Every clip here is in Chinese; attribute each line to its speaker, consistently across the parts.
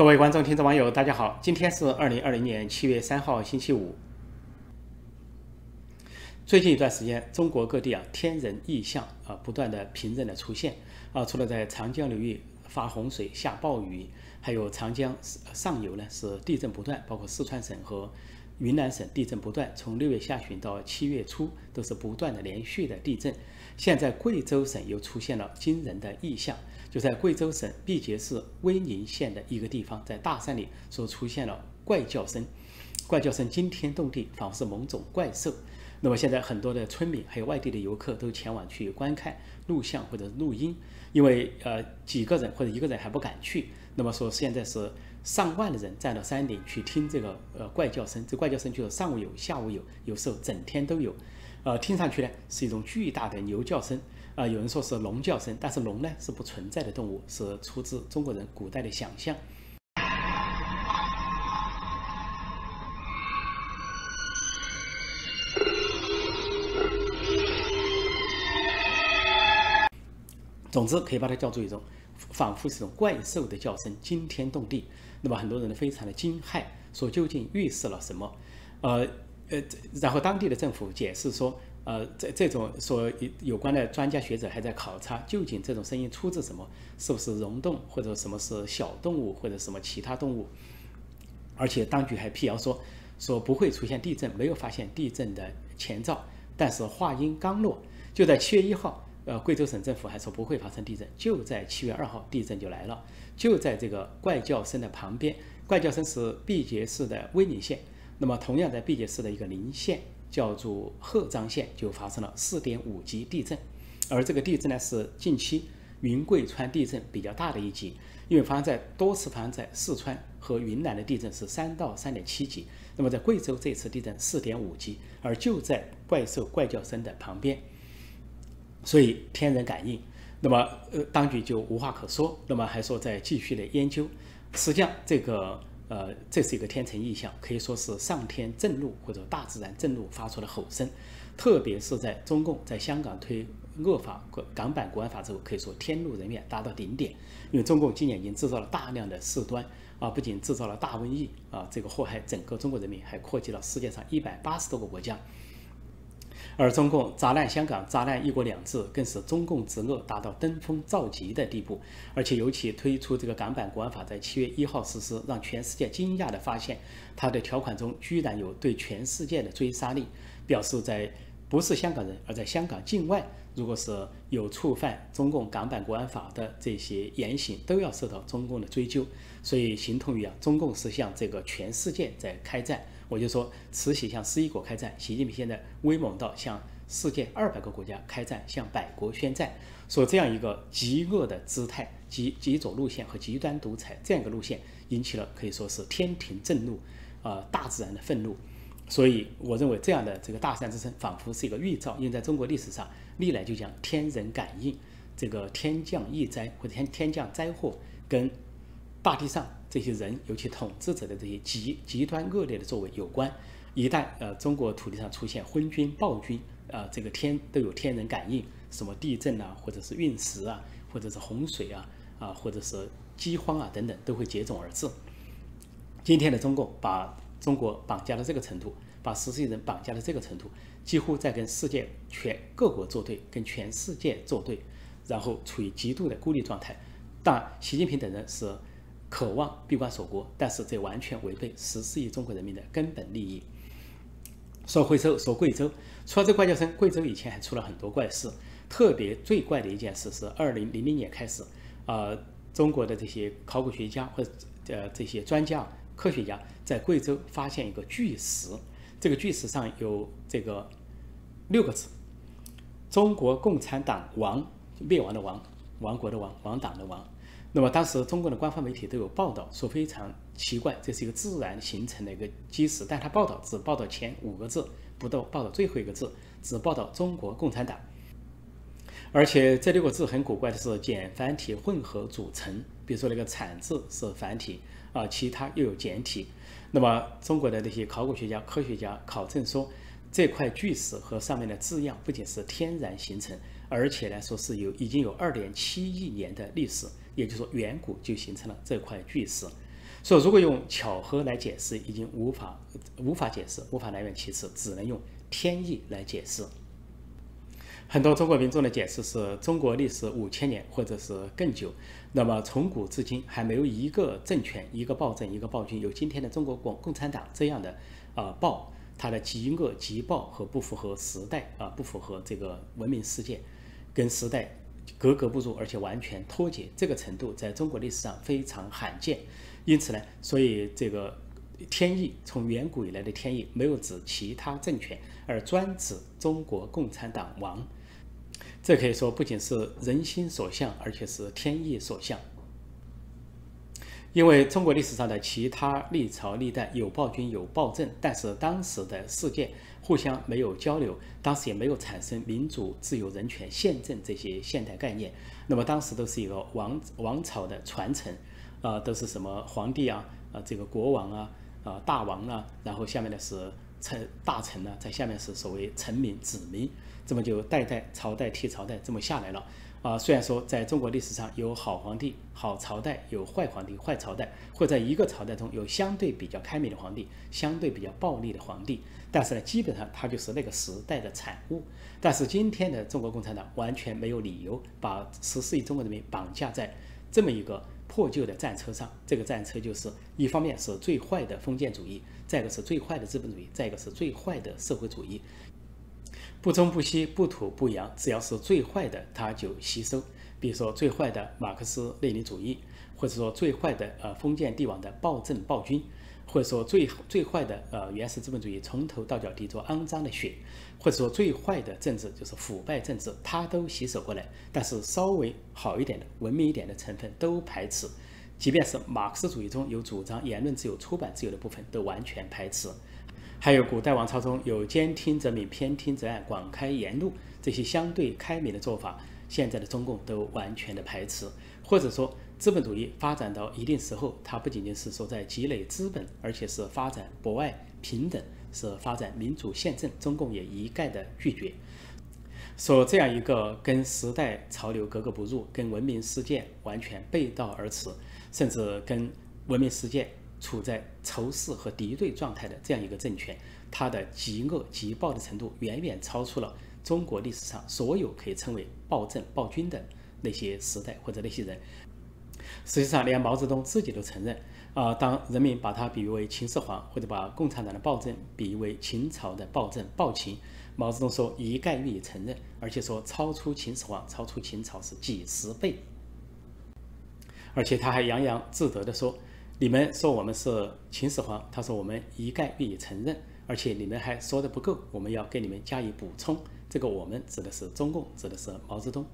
Speaker 1: 各位观众、听众、网友，大家好！今天是二零二零年七月三号，星期五。最近一段时间，中国各地啊天人异象啊不断的频仍的出现啊，除了在长江流域发洪水、下暴雨，还有长江上游呢是地震不断，包括四川省和云南省地震不断，从六月下旬到七月初都是不断的连续的地震。现在贵州省又出现了惊人的异象。就在贵州省毕节市威宁县的一个地方，在大山里所出现了怪叫声，怪叫声惊天动地，仿佛是某种怪兽。那么现在很多的村民还有外地的游客都前往去观看录像或者录音，因为呃几个人或者一个人还不敢去。那么说现在是上万的人站到山顶去听这个呃怪叫声，这怪叫声就是上午有，下午有，有时候整天都有，呃听上去呢是一种巨大的牛叫声。啊，有人说是龙叫声，但是龙呢是不存在的动物，是出自中国人古代的想象。总之，可以把它叫做一种仿佛是一种怪兽的叫声，惊天动地。那么很多人呢非常的惊骇，说究竟预示了什么？呃呃，然后当地的政府解释说。呃，这这种说有关的专家学者还在考察，究竟这种声音出自什么？是不是溶洞，或者什么是小动物，或者什么其他动物？而且当局还辟谣说，说不会出现地震，没有发现地震的前兆。但是话音刚落，就在七月一号，呃，贵州省政府还说不会发生地震。就在七月二号，地震就来了，就在这个怪叫声的旁边。怪叫声是毕节市的威宁县，那么同样在毕节市的一个邻县。叫做鹤岗县就发生了四点五级地震，而这个地震呢是近期云贵川地震比较大的一级，因为发生在多次发生在四川和云南的地震是三到三点七级，那么在贵州这次地震四点五级，而就在怪兽怪叫声的旁边，所以天人感应，那么呃当局就无话可说，那么还说在继续的研究，实际上这个。呃，这是一个天成意象，可以说是上天震怒或者大自然震怒发出的吼声。特别是在中共在香港推恶法港版国安法之后，可以说天怒人怨达到顶点。因为中共今年已经制造了大量的事端啊，不仅制造了大瘟疫啊，这个祸害整个中国人民，还扩及了世界上一百八十多个国家。而中共砸烂香港、砸烂“一国两制”，更是中共之恶达到登峰造极的地步。而且尤其推出这个港版国安法，在七月一号实施，让全世界惊讶地发现，它的条款中居然有对全世界的追杀令，表示在不是香港人，而在香港境外，如果是有触犯中共港版国安法的这些言行，都要受到中共的追究。所以，形同于啊，中共是向这个全世界在开战。我就说，慈禧向十一国开战，习近平现在威猛到向世界二百个国家开战，向百国宣战，说这样一个极恶的姿态、极极左路线和极端独裁这样一个路线，引起了可以说是天庭震怒，啊，大自然的愤怒。所以，我认为这样的这个大山之声，仿佛是一个预兆，因为在中国历史上，历来就讲天人感应，这个天降异灾或者天天降灾祸，跟大地上。这些人，尤其统治者的这些极极端恶劣的作为有关。一旦呃中国土地上出现昏君暴君，啊，这个天都有天人感应，什么地震啊，或者是陨石啊，或者是洪水啊，啊，或者是饥荒啊等等，都会接踵而至。今天的中共把中国绑架到这个程度，把十四亿人绑架到这个程度，几乎在跟世界全各国作对，跟全世界作对，然后处于极度的孤立状态。但习近平等人是。渴望闭关锁国，但是这完全违背十四亿中国人民的根本利益。说贵州，说贵州，除了这怪叫声，贵州以前还出了很多怪事。特别最怪的一件事是，二零零零年开始，呃，中国的这些考古学家或者呃这些专家、科学家在贵州发现一个巨石，这个巨石上有这个六个字：中国共产党亡，灭亡的亡，亡国的亡，亡党的亡。那么当时中国的官方媒体都有报道说非常奇怪，这是一个自然形成的一个基石，但他报道只报道前五个字，不到报道最后一个字，只报道中国共产党。而且这六个字很古怪的是简繁体混合组成，比如说那个产字是繁体啊，其他又有简体。那么中国的那些考古学家、科学家考证说，这块巨石和上面的字样不仅是天然形成，而且来说是有已经有二点七亿年的历史。也就是说，远古就形成了这块巨石，所以，如果用巧合来解释，已经无法无法解释，无法来源其次，只能用天意来解释。很多中国民众的解释是中国历史五千年或者是更久，那么从古至今还没有一个政权、一个暴政、一个暴君有今天的中国共共产党这样的啊暴，它的极恶极暴和不符合时代啊，不符合这个文明世界，跟时代格格不入，而且完全脱节，这个程度在中国历史上非常罕见。因此呢，所以这个天意从远古以来的天意没有指其他政权，而专指中国共产党亡。这可以说不仅是人心所向，而且是天意所向。因为中国历史上的其他历朝历代有暴君有暴政，但是当时的世界互相没有交流，当时也没有产生民主、自由、人权、宪政这些现代概念。那么当时都是一个王王朝的传承，啊，都是什么皇帝啊，啊，这个国王啊，啊，大王啊，然后下面的是臣大臣呢，在下面是所谓臣民子民。这么就代代朝代替朝代这么下来了啊！虽然说在中国历史上有好皇帝、好朝代，有坏皇帝、坏朝代，或在一个朝代中有相对比较开明的皇帝，相对比较暴力的皇帝，但是呢，基本上它就是那个时代的产物。但是今天的中国共产党完全没有理由把十四亿中国人民绑架在这么一个破旧的战车上。这个战车就是一方面是最坏的封建主义，再一个是最坏的资本主义，再一个是最坏的社会主义。不忠不息，不土不扬，只要是最坏的，他就吸收。比如说最坏的马克思列宁主义，或者说最坏的呃封建帝王的暴政暴君，或者说最最坏的呃原始资本主义从头到脚滴着肮脏的血，或者说最坏的政治就是腐败政治，他都吸收过来。但是稍微好一点的、文明一点的成分都排斥，即便是马克思主义中有主张言论自由、出版自由的部分，都完全排斥。还有古代王朝中有兼听则明，偏听则暗，广开言路这些相对开明的做法，现在的中共都完全的排斥。或者说，资本主义发展到一定时候，它不仅仅是说在积累资本，而且是发展博爱平等，是发展民主宪政，中共也一概的拒绝。说这样一个跟时代潮流格格不入，跟文明世界完全背道而驰，甚至跟文明世界。处在仇视和敌对状态的这样一个政权，它的极恶极暴的程度远远超出了中国历史上所有可以称为暴政暴君的那些时代或者那些人。实际上，连毛泽东自己都承认啊，当人民把他比喻为秦始皇，或者把共产党的暴政比喻为秦朝的暴政暴秦，毛泽东说一概予以承认，而且说超出秦始皇、超出秦朝是几十倍，而且他还洋洋自得地说。你们说我们是秦始皇，他说我们一概予以承认，而且你们还说的不够，我们要给你们加以补充。这个我们指的是中共，指的是毛泽东。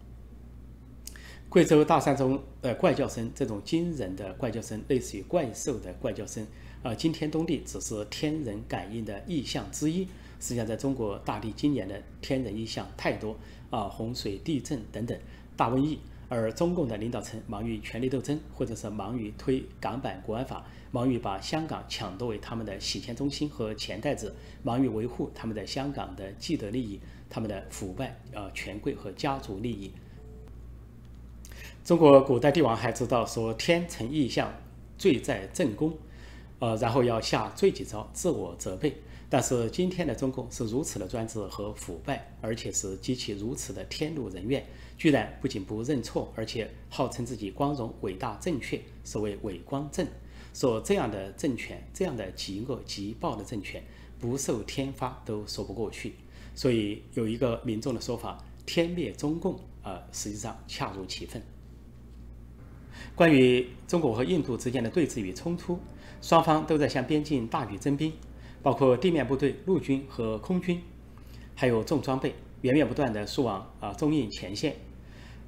Speaker 1: 贵州大山中的怪叫声，这种惊人的怪叫声，类似于怪兽的怪叫声，啊，惊天动地，只是天人感应的异象之一。实际上，在中国大地今年的天人异象太多啊，洪水、地震等等，大瘟疫。而中共的领导层忙于权力斗争，或者是忙于推港版国安法，忙于把香港抢夺为他们的洗钱中心和钱袋子，忙于维护他们在香港的既得利益，他们的腐败呃权贵和家族利益。中国古代帝王还知道说天成异象，罪在正宫，呃，然后要下罪己诏，自我责备。但是今天的中共是如此的专制和腐败，而且是极其如此的天怒人怨。居然不仅不认错，而且号称自己光荣、伟大、正确，所谓“伟光正”。说这样的政权，这样的极恶极暴的政权，不受天发都说不过去。所以有一个民众的说法：“天灭中共”，呃，实际上恰如其分。关于中国和印度之间的对峙与冲突，双方都在向边境大举征兵，包括地面部队、陆军和空军，还有重装备，源源不断的输往啊中印前线。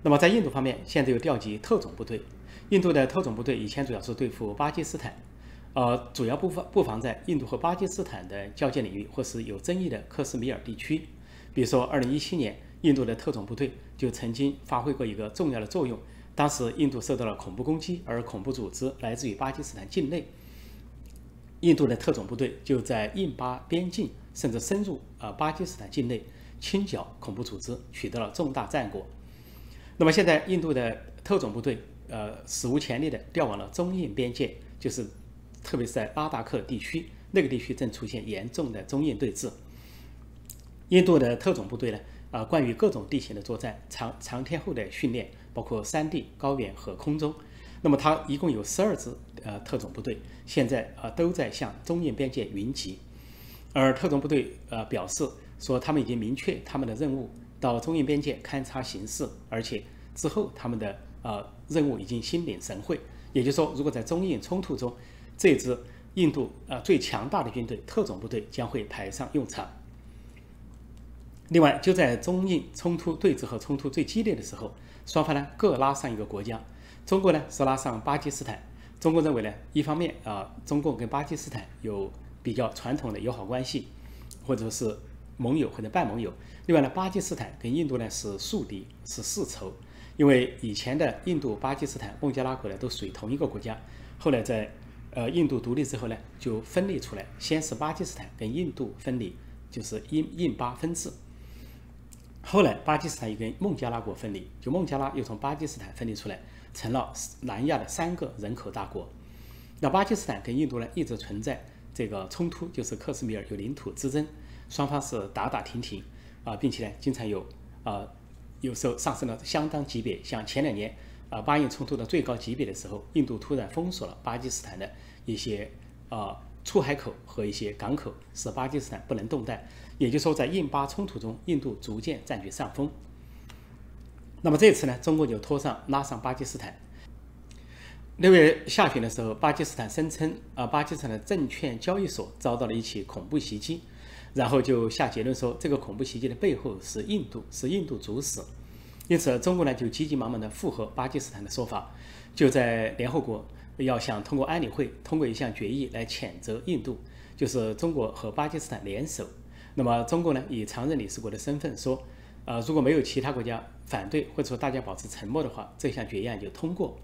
Speaker 1: 那么在印度方面，现在又调集特种部队。印度的特种部队以前主要是对付巴基斯坦，呃，主要布防布防在印度和巴基斯坦的交界领域或是有争议的克什米尔地区。比如说，2017年，印度的特种部队就曾经发挥过一个重要的作用。当时印度受到了恐怖攻击，而恐怖组织来自于巴基斯坦境内，印度的特种部队就在印巴边境甚至深入啊巴基斯坦境内清剿恐怖组织，取得了重大战果。那么现在，印度的特种部队，呃，史无前例的调往了中印边界，就是特别是在拉达克地区，那个地区正出现严重的中印对峙。印度的特种部队呢，啊，关于各种地形的作战，长长天候的训练，包括山地、高原和空中。那么它一共有十二支呃特种部队，现在啊都在向中印边界云集。而特种部队呃表示说，他们已经明确他们的任务，到中印边界勘察形势，而且之后他们的呃任务已经心领神会。也就是说，如果在中印冲突中，这支印度呃最强大的军队特种部队将会派上用场。另外，就在中印冲突对峙和冲突最激烈的时候，双方呢各拉上一个国家。中国呢是拉上巴基斯坦。中国认为呢，一方面啊，中共跟巴基斯坦有比较传统的友好关系，或者是盟友或者半盟友。另外呢，巴基斯坦跟印度呢是宿敌，是世仇。因为以前的印度、巴基斯坦、孟加拉国呢都属于同一个国家，后来在呃印度独立之后呢就分裂出来，先是巴基斯坦跟印度分离，就是印印巴分治。后来巴基斯坦又跟孟加拉国分离，就孟加拉又从巴基斯坦分离出来。成了南亚的三个人口大国。那巴基斯坦跟印度呢一直存在这个冲突，就是克什米尔有领土之争，双方是打打停停啊，并且呢经常有啊，有时候上升了相当级别。像前两年啊巴印冲突的最高级别的时候，印度突然封锁了巴基斯坦的一些啊出海口和一些港口，使巴基斯坦不能动弹。也就是说，在印巴冲突中，印度逐渐占据上风。那么这次呢，中国就拖上拉上巴基斯坦。六月下旬的时候，巴基斯坦声称啊，巴基斯坦的证券交易所遭到了一起恐怖袭击，然后就下结论说，这个恐怖袭击的背后是印度，是印度主使。因此，中国呢就急急忙忙地附和巴基斯坦的说法，就在联合国要想通过安理会通过一项决议来谴责印度，就是中国和巴基斯坦联手。那么中国呢以常任理事国的身份说。呃，如果没有其他国家反对，或者说大家保持沉默的话，这项决议案就通过。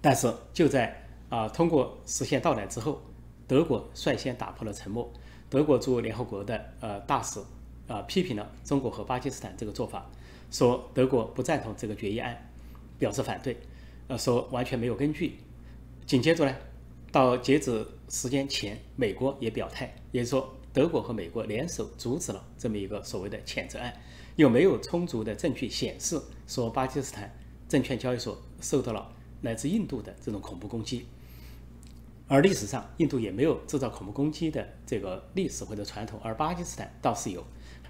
Speaker 1: 但是就在啊通过实现到来之后，德国率先打破了沉默。德国驻联合国的呃大使啊批评了中国和巴基斯坦这个做法，说德国不赞同这个决议案，表示反对，呃说完全没有根据。紧接着呢，到截止时间前，美国也表态，也就是说。德国和美国联手阻止了这么一个所谓的谴责案，又没有充足的证据显示说巴基斯坦证券交易所受到了来自印度的这种恐怖攻击，而历史上印度也没有制造恐怖攻击的这个历史或者传统，而巴基斯坦倒是有，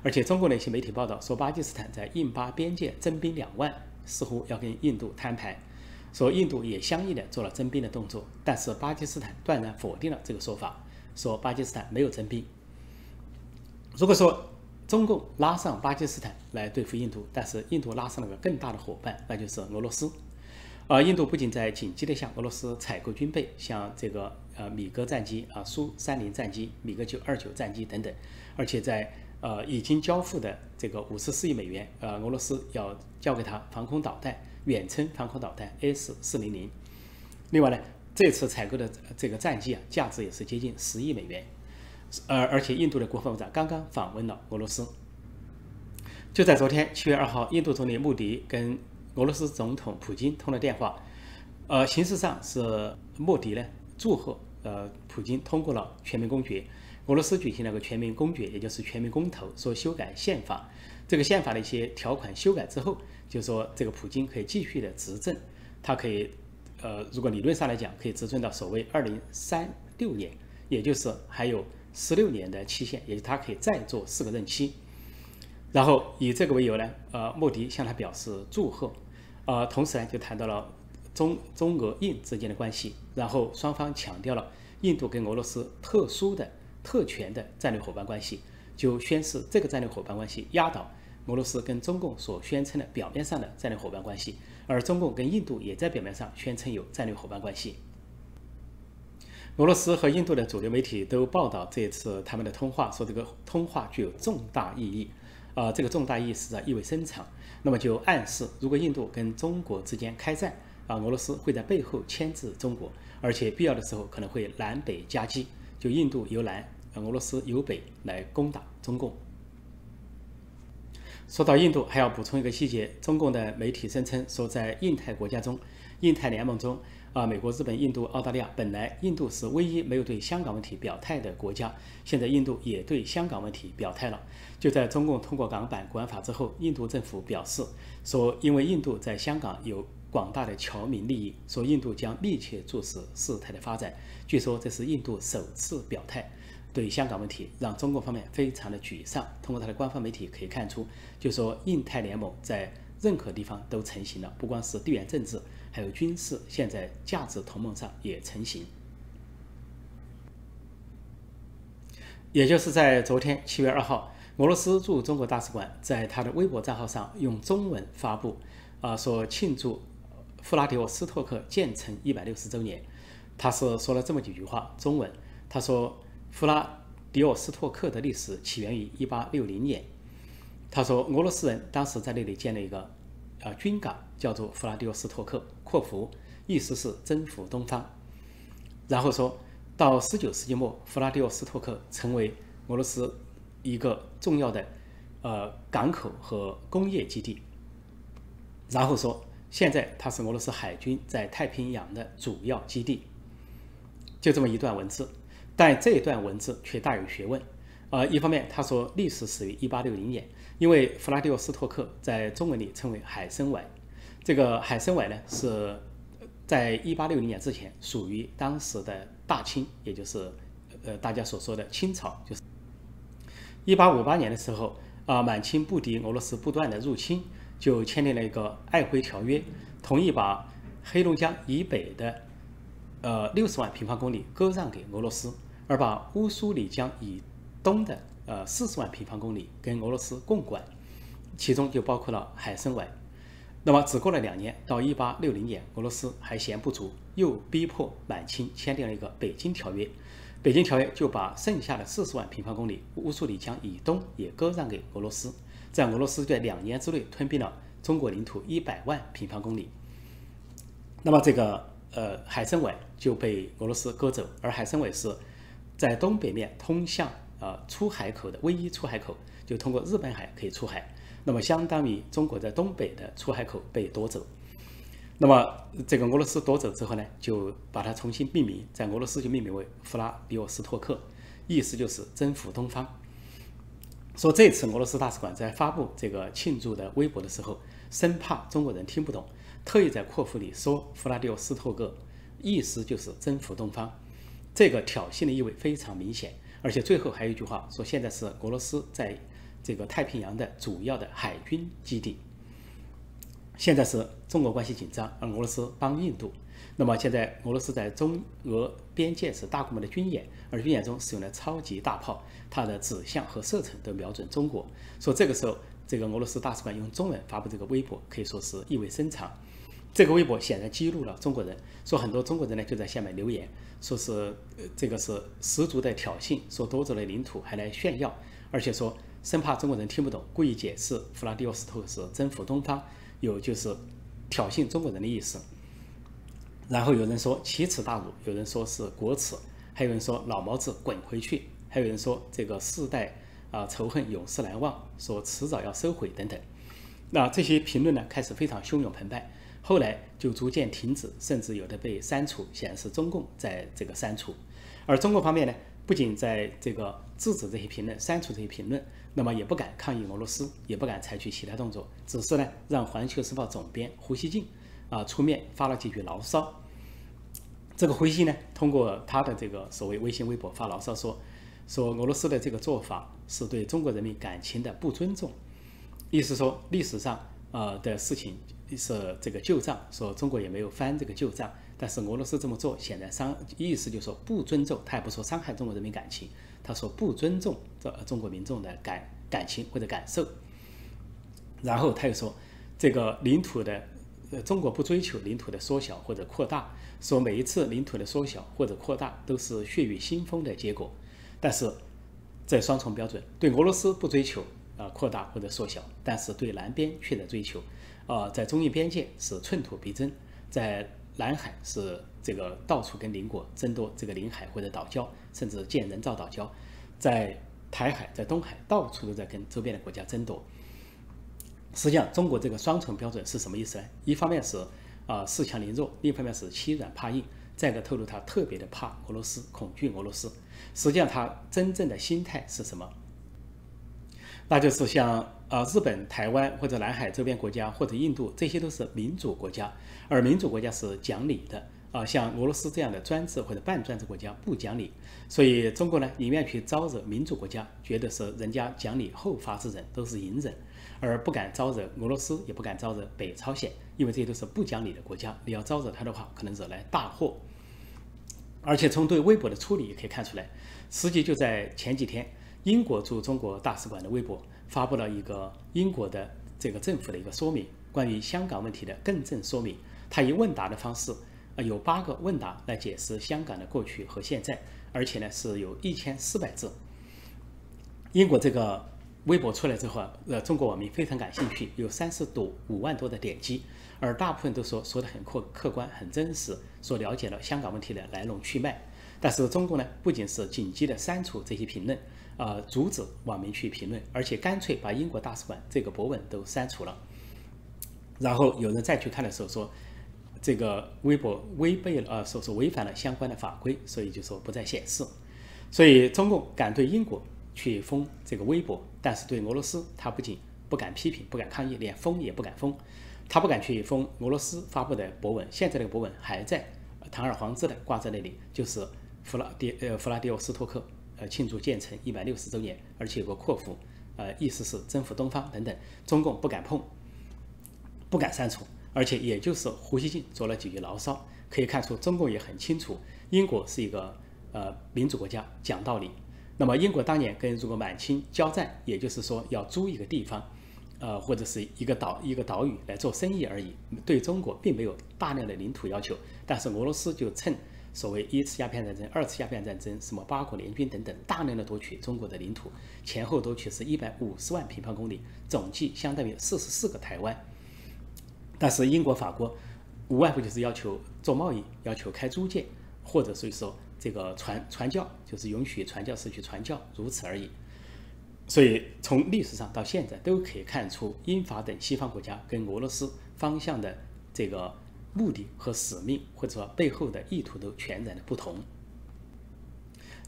Speaker 1: 而且中国的一些媒体报道说巴基斯坦在印巴边界增兵两万，似乎要跟印度摊牌，说印度也相应的做了征兵的动作，但是巴基斯坦断然否定了这个说法，说巴基斯坦没有征兵。如果说中共拉上巴基斯坦来对付印度，但是印度拉上了个更大的伙伴，那就是俄罗斯。而印度不仅在紧急的向俄罗斯采购军备，像这个呃米格战机啊、苏三零战机、米格九二九战机等等，而且在呃已经交付的这个五十四亿美元，呃俄罗斯要交给他防空导弹，远程防空导弹 S 四零零。另外呢，这次采购的这个战机啊，价值也是接近十亿美元。而而且，印度的国防部长刚刚访问了俄罗斯。就在昨天，七月二号，印度总理穆迪跟俄罗斯总统普京通了电话。呃，形式上是穆迪呢祝贺呃普京通过了全民公决，俄罗斯举行了个全民公决，也就是全民公投，说修改宪法。这个宪法的一些条款修改之后，就说这个普京可以继续的执政，他可以呃，如果理论上来讲，可以执政到所谓二零三六年，也就是还有。十六年的期限，也就他可以再做四个任期。然后以这个为由呢，呃，莫迪向他表示祝贺，呃，同时呢就谈到了中中俄印之间的关系，然后双方强调了印度跟俄罗斯特殊的特权的战略伙伴关系，就宣示这个战略伙伴关系压倒俄罗斯跟中共所宣称的表面上的战略伙伴关系，而中共跟印度也在表面上宣称有战略伙伴关系。俄罗斯和印度的主流媒体都报道这次他们的通话，说这个通话具有重大意义，啊，这个重大意义实在意味深长。那么就暗示，如果印度跟中国之间开战，啊，俄罗斯会在背后牵制中国，而且必要的时候可能会南北夹击，就印度由南，俄罗斯由北来攻打中共。说到印度，还要补充一个细节：中共的媒体声称说，在印太国家中，印太联盟中。啊，美国、日本、印度、澳大利亚，本来印度是唯一没有对香港问题表态的国家，现在印度也对香港问题表态了。就在中共通过港版国安法之后，印度政府表示说，因为印度在香港有广大的侨民利益，说印度将密切注视事态的发展。据说这是印度首次表态对香港问题，让中共方面非常的沮丧。通过他的官方媒体可以看出，就说印太联盟在任何地方都成型了，不光是地缘政治。还有军事，现在价值同盟上也成型。也就是在昨天七月二号，俄罗斯驻中国大使馆在他的微博账号上用中文发布，啊，说庆祝弗拉迪沃斯托克建成一百六十周年。他是说了这么几句话，中文，他说弗拉迪沃斯托克的历史起源于一八六零年。他说俄罗斯人当时在那里建了一个啊军港，叫做弗拉迪沃斯托克。括弧意思是征服东方，然后说到十九世纪末，弗拉迪沃斯托克成为俄罗斯一个重要的呃港口和工业基地。然后说现在它是俄罗斯海军在太平洋的主要基地。就这么一段文字，但这段文字却大有学问。呃，一方面他说历史始于一八六零年，因为弗拉迪沃斯托克在中文里称为海参崴。这个海参崴呢，是在一八六零年之前属于当时的大清，也就是呃大家所说的清朝。就是一八五八年的时候，啊满清不敌俄罗斯不断的入侵，就签订了一个瑷珲条约，同意把黑龙江以北的呃六十万平方公里割让给俄罗斯，而把乌苏里江以东的呃四十万平方公里跟俄罗斯共管，其中就包括了海参崴。那么只过了两年，到一八六零年，俄罗斯还嫌不足，又逼迫满清签订了一个《北京条约》。《北京条约》就把剩下的四十万平方公里乌苏里江以东也割让给俄罗斯，在俄罗斯在两年之内吞并了中国领土一百万平方公里。那么这个呃海参崴就被俄罗斯割走，而海参崴是在东北面通向呃出海口的唯一出海口，就通过日本海可以出海。那么，相当于中国在东北的出海口被夺走。那么，这个俄罗斯夺走之后呢，就把它重新命名，在俄罗斯就命名为弗拉迪沃斯托克，意思就是征服东方。说这次俄罗斯大使馆在发布这个庆祝的微博的时候，生怕中国人听不懂，特意在括弧里说弗拉迪沃斯托克，意思就是征服东方。这个挑衅的意味非常明显，而且最后还有一句话说，现在是俄罗斯在。这个太平洋的主要的海军基地，现在是中国关系紧张，而俄罗斯帮印度。那么现在俄罗斯在中俄边界是大规模的军演，而军演中使用了超级大炮，它的指向和射程都瞄准中国。说这个时候，这个俄罗斯大使馆用中文发布这个微博，可以说是意味深长。这个微博显然激怒了中国人，说很多中国人呢就在下面留言，说是呃这个是十足的挑衅，说夺走了领土还来炫耀，而且说。生怕中国人听不懂，故意解释弗拉迪沃斯托克是征服东方，有就是挑衅中国人的意思。然后有人说奇耻大辱，有人说是国耻，还有人说老毛子滚回去，还有人说这个世代啊仇恨永世难忘，说迟早要收回等等。那这些评论呢开始非常汹涌澎湃，后来就逐渐停止，甚至有的被删除，显示中共在这个删除。而中国方面呢，不仅在这个制止这些评论，删除这些评论。那么也不敢抗议俄罗斯，也不敢采取其他动作，只是呢让《环球时报》总编胡锡进啊出面发了几句牢骚。这个灰信呢通过他的这个所谓微信、微博发牢骚说，说俄罗斯的这个做法是对中国人民感情的不尊重，意思说历史上呃的事情是这个旧账，说中国也没有翻这个旧账，但是俄罗斯这么做显然伤，意思就是说不尊重，他也不说伤害中国人民感情。他说不尊重这中国民众的感感情或者感受，然后他又说，这个领土的，呃，中国不追求领土的缩小或者扩大，说每一次领土的缩小或者扩大都是血雨腥风的结果，但是这双重标准，对俄罗斯不追求啊扩大或者缩小，但是对南边却在追求，啊，在中印边界是寸土必争，在南海是这个到处跟邻国争夺这个领海或者岛礁。甚至建人造岛礁，在台海、在东海，到处都在跟周边的国家争夺。实际上，中国这个双重标准是什么意思呢？一方面是，啊恃强凌弱，另一方面是欺软怕硬。再一个透露他特别的怕俄罗斯，恐惧俄罗斯。实际上他真正的心态是什么？那就是像呃日本、台湾或者南海周边国家或者印度，这些都是民主国家，而民主国家是讲理的啊。像俄罗斯这样的专制或者半专制国家不讲理，所以中国呢宁愿去招惹民主国家，觉得是人家讲理后发制人，都是隐忍，而不敢招惹俄罗斯，也不敢招惹北朝鲜，因为这些都是不讲理的国家，你要招惹他的话，可能惹来大祸。而且从对微博的处理也可以看出来，实际就在前几天。英国驻中国大使馆的微博发布了一个英国的这个政府的一个说明，关于香港问题的更正说明。他以问答的方式，呃，有八个问答来解释香港的过去和现在，而且呢是有一千四百字。英国这个微博出来之后，呃，中国网民非常感兴趣，有三十多五万多的点击，而大部分都说说的很客客观、很真实，说了解了香港问题的来龙去脉。但是中共呢，不仅是紧急的删除这些评论。呃，阻止网民去评论，而且干脆把英国大使馆这个博文都删除了。然后有人再去看的时候说，这个微博违背了，呃，说是违反了相关的法规，所以就说不再显示。所以中共敢对英国去封这个微博，但是对俄罗斯，他不仅不敢批评、不敢抗议，连封也不敢封。他不敢去封俄罗斯发布的博文，现在这个博文还在堂而皇之的挂在那里，就是弗拉迪呃弗拉迪沃斯托克。呃，庆祝建成一百六十周年，而且有个括弧，呃，意思是征服东方等等，中共不敢碰，不敢删除，而且也就是胡锡进做了几句牢骚，可以看出中共也很清楚，英国是一个呃民主国家，讲道理。那么英国当年跟如果满清交战，也就是说要租一个地方，呃，或者是一个岛一个岛屿来做生意而已，对中国并没有大量的领土要求，但是俄罗斯就趁。所谓一次鸦片战争、二次鸦片战争，什么八国联军等等，大量的夺取中国的领土，前后夺取是一百五十万平方公里，总计相当于四十四个台湾。但是英国、法国无外乎就是要求做贸易，要求开租界，或者所以说这个传传教，就是允许传教士去传教，如此而已。所以从历史上到现在都可以看出，英法等西方国家跟俄罗斯方向的这个。目的和使命，或者说背后的意图都全然的不同。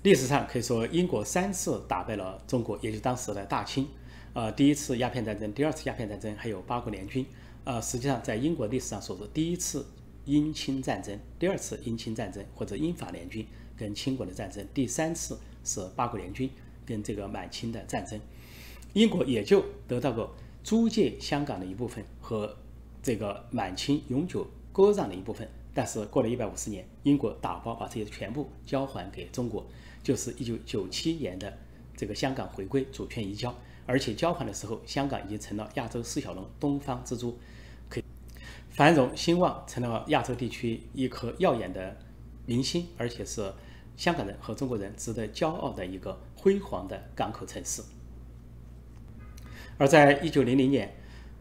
Speaker 1: 历史上可以说，英国三次打败了中国，也就当时的大清。呃，第一次鸦片战争，第二次鸦片战争，还有八国联军。呃，实际上在英国历史上所说第一次英清战争，第二次英清战争或者英法联军跟清国的战争，第三次是八国联军跟这个满清的战争。英国也就得到过租借香港的一部分和这个满清永久。割让的一部分，但是过了一百五十年，英国打包把这些全部交还给中国，就是一九九七年的这个香港回归主权移交，而且交还的时候，香港已经成了亚洲四小龙、东方之珠，可以繁荣兴旺，成了亚洲地区一颗耀眼的明星，而且是香港人和中国人值得骄傲的一个辉煌的港口城市。而在一九零零年，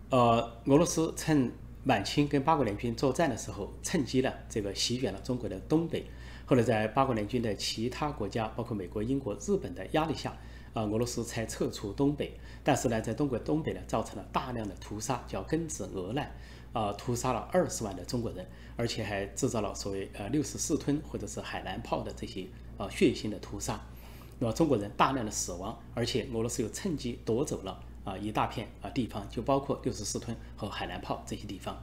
Speaker 1: 呃，俄罗斯趁满清跟八国联军作战的时候，趁机呢，这个席卷了中国的东北。后来在八国联军的其他国家，包括美国、英国、日本的压力下，啊，俄罗斯才撤出东北。但是呢，在中国东北呢，造成了大量的屠杀，叫庚子俄难，啊，屠杀了二十万的中国人，而且还制造了所谓呃六十四吞或者是海南炮的这些啊血腥的屠杀。那么中国人大量的死亡，而且俄罗斯又趁机夺走了。啊，一大片啊地方，就包括六十四屯和海南炮这些地方。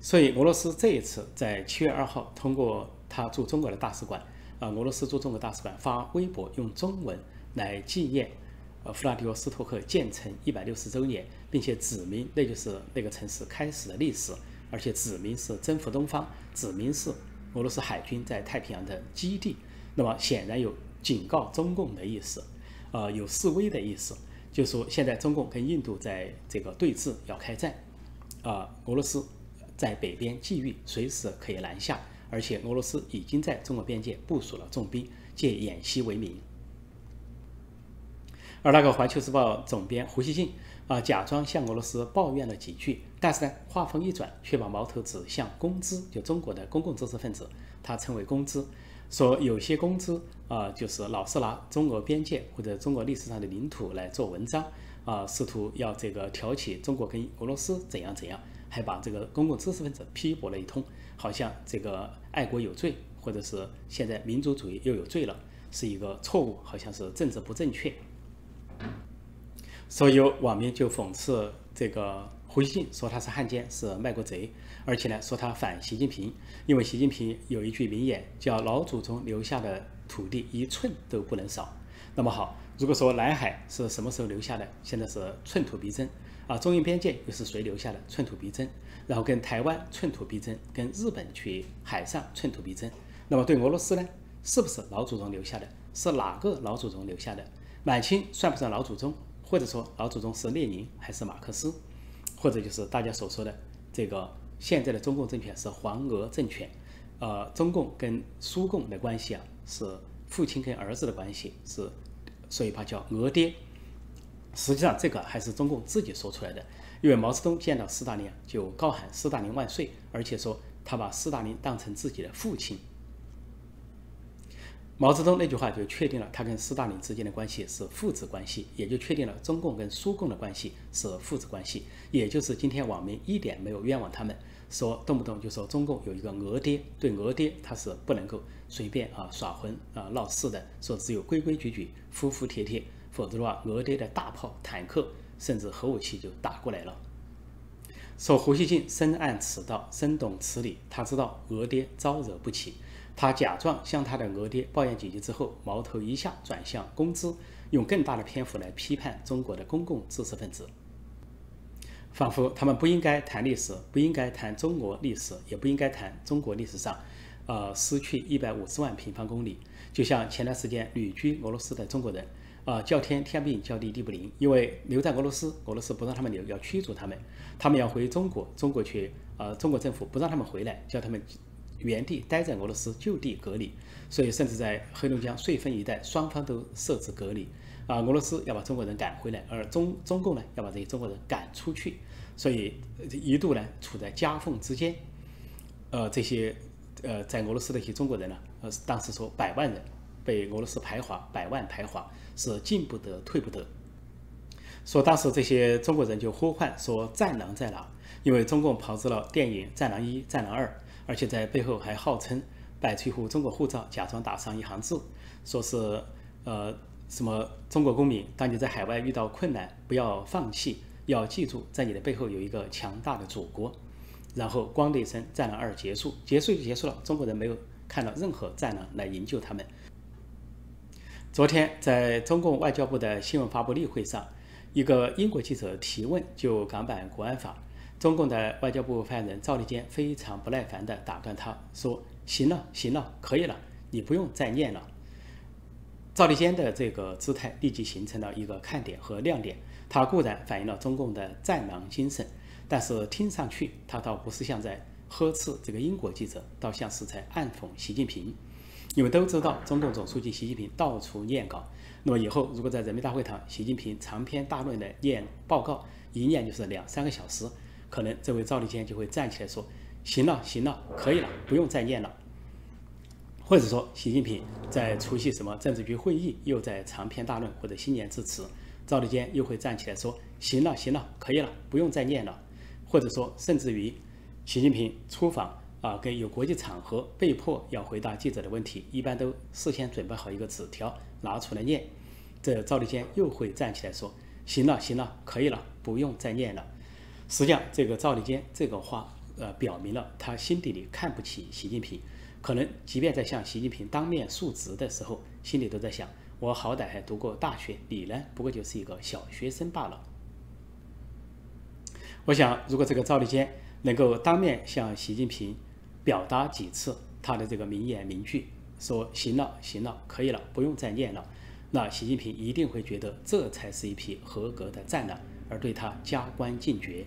Speaker 1: 所以俄罗斯这一次在七月二号，通过他驻中国的大使馆，啊，俄罗斯驻中国大使馆发微博，用中文来纪念呃弗拉迪沃斯托克建成一百六十周年，并且指明那就是那个城市开始的历史，而且指明是征服东方，指明是俄罗斯海军在太平洋的基地。那么显然有警告中共的意思，呃，有示威的意思。就说现在中共跟印度在这个对峙要开战，啊，俄罗斯在北边觊觎，随时可以南下，而且俄罗斯已经在中国边界部署了重兵，借演习为名。而那个《环球时报》总编胡锡进啊，假装向俄罗斯抱怨了几句，但是呢，话锋一转，却把矛头指向工资，就中国的公共知识分子，他称为工资。说有些公知啊，就是老是拿中俄边界或者中国历史上的领土来做文章啊，试图要这个挑起中国跟俄罗斯怎样怎样还把这个公共知识分子批驳了一通，好像这个爱国有罪，或者是现在民族主义又有罪了，是一个错误，好像是政治不正确。所以有网民就讽刺这个胡锡进，说他是汉奸，是卖国贼，而且呢说他反习近平，因为习近平有一句名言叫“老祖宗留下的土地一寸都不能少”。那么好，如果说南海是什么时候留下的？现在是寸土必争啊！中印边界又是谁留下的？寸土必争。然后跟台湾寸土必争，跟日本去海上寸土必争。那么对俄罗斯呢？是不是老祖宗留下的？是哪个老祖宗留下的？满清算不算老祖宗？或者说老祖宗是列宁还是马克思？或者就是大家所说的这个现在的中共政权是黄俄政权？呃，中共跟苏共的关系啊是。父亲跟儿子的关系是，所以把叫“俄爹”。实际上，这个还是中共自己说出来的。因为毛泽东见到斯大林啊就高喊“斯大林万岁”，而且说他把斯大林当成自己的父亲。毛泽东那句话就确定了他跟斯大林之间的关系是父子关系，也就确定了中共跟苏共的关系是父子关系。也就是今天网民一点没有冤枉他们。说动不动就说中共有一个俄爹，对俄爹他是不能够随便啊耍混啊闹事的，说只有规规矩矩、服服帖帖，否则的话，俄爹的大炮、坦克甚至核武器就打过来了。说胡锡进深谙此道，深懂此理，他知道俄爹招惹不起，他假装向他的俄爹抱怨几句之后，矛头一下转向工资，用更大的篇幅来批判中国的公共知识分子。仿佛他们不应该谈历史，不应该谈中国历史，也不应该谈中国历史上，呃，失去一百五十万平方公里。就像前段时间旅居俄罗斯的中国人，啊，叫天天不应，叫地地不灵，因为留在俄罗斯，俄罗斯不让他们留，要驱逐他们，他们要回中国，中国却，呃，中国政府不让他们回来，叫他们原地待在俄罗斯，就地隔离。所以，甚至在黑龙江遂丰一带，双方都设置隔离。啊，俄罗斯要把中国人赶回来，而中中共呢要把这些中国人赶出去，所以一度呢处在夹缝之间。呃，这些呃在俄罗斯的一些中国人呢，呃当时说百万人被俄罗斯排华，百万排华是进不得退不得。说当时这些中国人就呼唤说战狼在哪？因为中共炮制了电影《战狼一》《战狼二》，而且在背后还号称摆出一副中国护照，假装打上一行字，说是呃。什么中国公民？当你在海外遇到困难，不要放弃，要记住，在你的背后有一个强大的祖国。然后，咣的一声，战狼二结束，结束就结束了。中国人没有看到任何战狼来营救他们。昨天，在中共外交部的新闻发布例会上，一个英国记者提问就港版国安法，中共的外交部发言人赵立坚非常不耐烦地打断他说：“行了，行了，可以了，你不用再念了。”赵立坚的这个姿态立即形成了一个看点和亮点。他固然反映了中共的战狼精神，但是听上去他倒不是像在呵斥这个英国记者，倒像是在暗讽习近平。因为都知道中共总书记习近平到处念稿，那么以后如果在人民大会堂，习近平长篇大论的念报告，一念就是两三个小时，可能这位赵立坚就会站起来说：“行了，行了，可以了，不用再念了。”或者说，习近平在出席什么政治局会议，又在长篇大论或者新年致辞，赵立坚又会站起来说：“行了，行了，可以了，不用再念了。”或者说，甚至于习近平出访啊，跟有国际场合被迫要回答记者的问题，一般都事先准备好一个纸条拿出来念，这赵立坚又会站起来说：“行了，行了，可以了，不用再念了。”实际上，这个赵立坚这个话，呃，表明了他心底里看不起习近平。可能即便在向习近平当面述职的时候，心里都在想：我好歹还读过大学，你呢，不过就是一个小学生罢了。我想，如果这个赵立坚能够当面向习近平表达几次他的这个名言名句，说“行了，行了，可以了，不用再念了”，那习近平一定会觉得这才是一匹合格的战狼，而对他加官进爵。